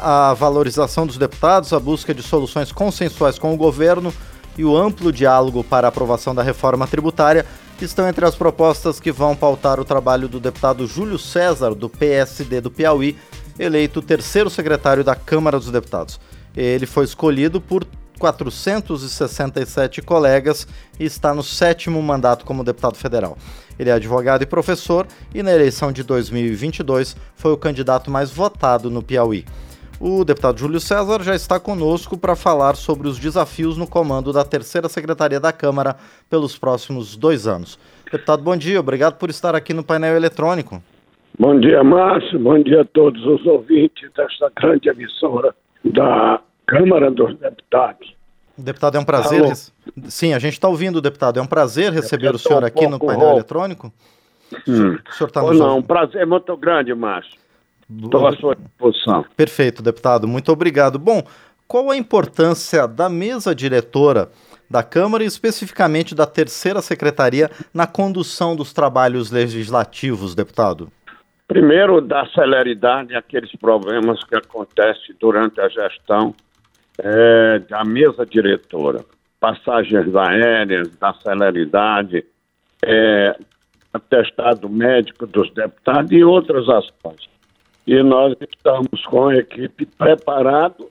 A valorização dos deputados, a busca de soluções consensuais com o governo e o amplo diálogo para a aprovação da reforma tributária estão entre as propostas que vão pautar o trabalho do deputado Júlio César, do PSD do Piauí, eleito terceiro secretário da Câmara dos Deputados. Ele foi escolhido por 467 colegas e está no sétimo mandato como deputado federal. Ele é advogado e professor e na eleição de 2022 foi o candidato mais votado no Piauí. O deputado Júlio César já está conosco para falar sobre os desafios no comando da terceira secretaria da Câmara pelos próximos dois anos. Deputado, bom dia, obrigado por estar aqui no painel eletrônico. Bom dia, Márcio, bom dia a todos os ouvintes desta grande emissora da Câmara dos Deputados. Deputado, é um prazer. Alô. Sim, a gente está ouvindo, deputado. É um prazer receber o senhor um aqui no painel rouco. eletrônico. Hum. O senhor está nos... Não, um prazer muito grande, Márcio. Estou à sua disposição. Perfeito, deputado. Muito obrigado. Bom, qual a importância da mesa diretora da Câmara e especificamente da terceira secretaria na condução dos trabalhos legislativos, deputado? Primeiro, da celeridade aqueles problemas que acontecem durante a gestão é, da mesa diretora. Passagens aéreas, da celeridade, é, atestado médico dos deputados e outros aspectos e nós estamos com a equipe preparado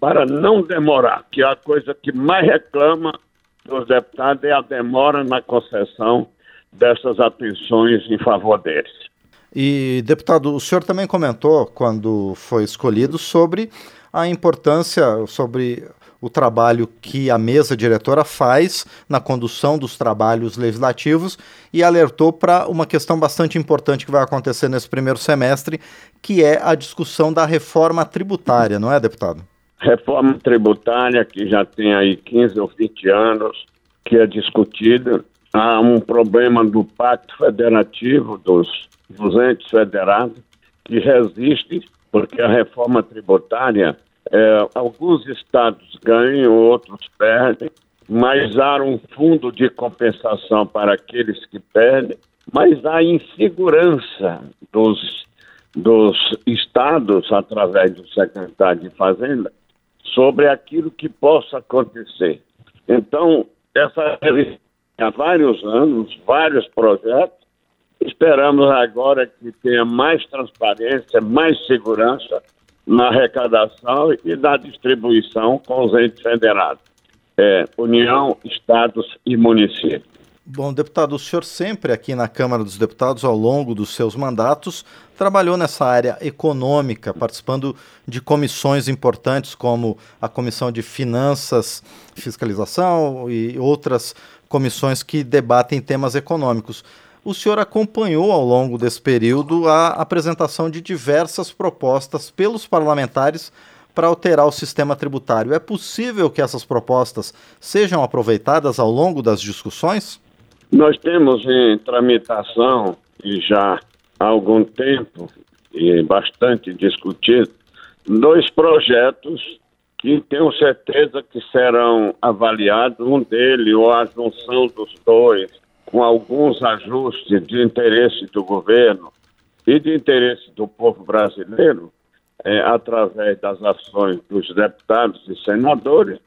para não demorar, que a coisa que mais reclama dos deputados é a demora na concessão dessas atenções em favor deles. E, deputado, o senhor também comentou, quando foi escolhido, sobre a importância, sobre o trabalho que a mesa diretora faz na condução dos trabalhos legislativos e alertou para uma questão bastante importante que vai acontecer nesse primeiro semestre, que é a discussão da reforma tributária, não é, deputado? Reforma tributária que já tem aí 15 ou 20 anos que é discutida. Há um problema do pacto federativo dos, dos entes federados que resiste porque a reforma tributária é, alguns estados ganham, outros perdem, mas há um fundo de compensação para aqueles que perdem, mas há insegurança dos, dos estados, através do secretário de Fazenda, sobre aquilo que possa acontecer. Então, essa há vários anos, vários projetos, esperamos agora que tenha mais transparência, mais segurança na arrecadação e na distribuição com os entes federados, é, União, Estados e municípios. Bom, deputado, o senhor sempre aqui na Câmara dos Deputados, ao longo dos seus mandatos, trabalhou nessa área econômica, participando de comissões importantes como a Comissão de Finanças, Fiscalização e outras comissões que debatem temas econômicos o senhor acompanhou ao longo desse período a apresentação de diversas propostas pelos parlamentares para alterar o sistema tributário. É possível que essas propostas sejam aproveitadas ao longo das discussões? Nós temos em tramitação, e já há algum tempo, e bastante discutido, dois projetos que tenho certeza que serão avaliados, um deles, ou a junção dos dois, com alguns ajustes de interesse do governo e de interesse do povo brasileiro, é, através das ações dos deputados e senadores.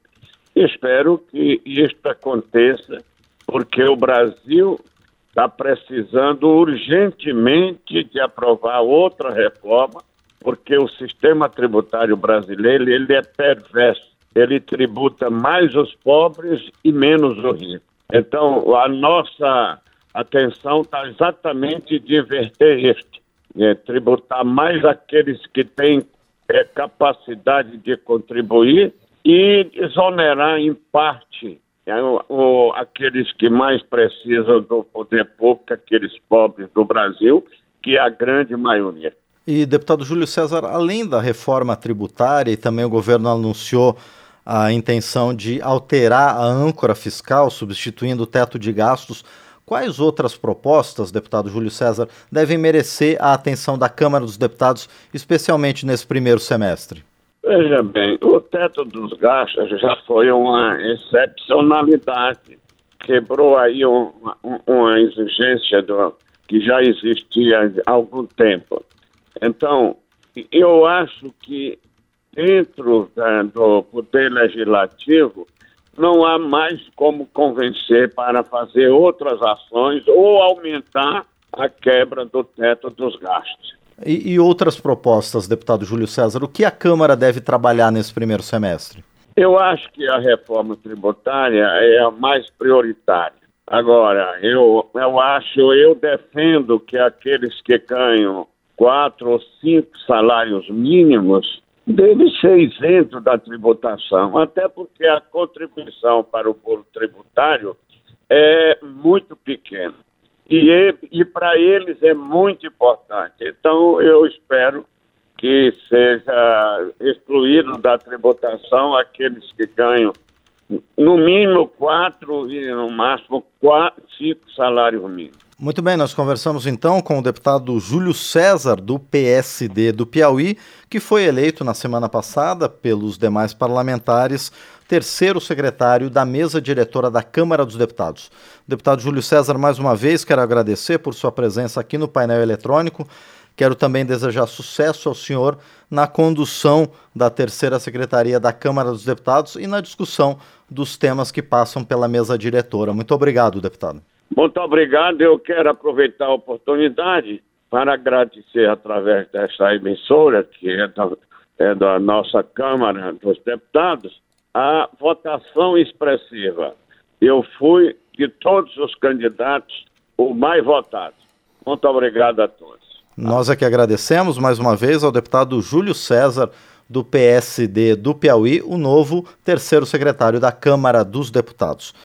Espero que isto aconteça, porque o Brasil está precisando urgentemente de aprovar outra reforma, porque o sistema tributário brasileiro ele é perverso. Ele tributa mais os pobres e menos os ricos. Então, a nossa atenção está exatamente de inverter este, é, tributar mais aqueles que têm é, capacidade de contribuir e exonerar em parte é, o, o, aqueles que mais precisam do poder público, aqueles pobres do Brasil, que é a grande maioria. E, deputado Júlio César, além da reforma tributária, e também o governo anunciou a intenção de alterar a âncora fiscal, substituindo o teto de gastos. Quais outras propostas, deputado Júlio César, devem merecer a atenção da Câmara dos Deputados, especialmente nesse primeiro semestre? Veja bem, o teto dos gastos já foi uma excepcionalidade. Quebrou aí uma, exigência do, que já existia há algum tempo. Então, eu acho que dentro é, do Poder Legislativo, não há mais como convencer para fazer outras ações ou aumentar a quebra do teto dos gastos. E, e, outras propostas, deputado Júlio César, o que a Câmara deve trabalhar nesse primeiro semestre? Eu acho que a reforma tributária é a mais prioritária. Agora, eu, eu acho, eu defendo que aqueles que ganham quatro ou cinco salários mínimos deve ser isento da tributação, até porque a contribuição para o bolo tributário é muito pequena. E, e para eles é muito importante. Então, eu espero que seja excluído da tributação aqueles que ganham no mínimo quatro e no máximo quatro, cinco salários mínimos. Muito bem, nós conversamos então com o deputado Júlio César, do PSD do Piauí, que foi eleito na semana passada pelos demais parlamentares terceiro secretário da mesa diretora da Câmara dos Deputados. Deputado Júlio César, mais uma vez quero agradecer por sua presença aqui no painel eletrônico. Quero também desejar sucesso ao senhor na condução da terceira secretaria da Câmara dos Deputados e na discussão dos temas que passam pela mesa diretora. Muito obrigado, deputado. Muito obrigado. Eu quero aproveitar a oportunidade para agradecer através desta emissora, que é da, é da nossa Câmara dos Deputados, a votação expressiva. Eu fui de todos os candidatos o mais votado. Muito obrigado a todos. Nós é que agradecemos mais uma vez ao deputado Júlio César, do PSD do Piauí, o novo terceiro secretário da Câmara dos Deputados.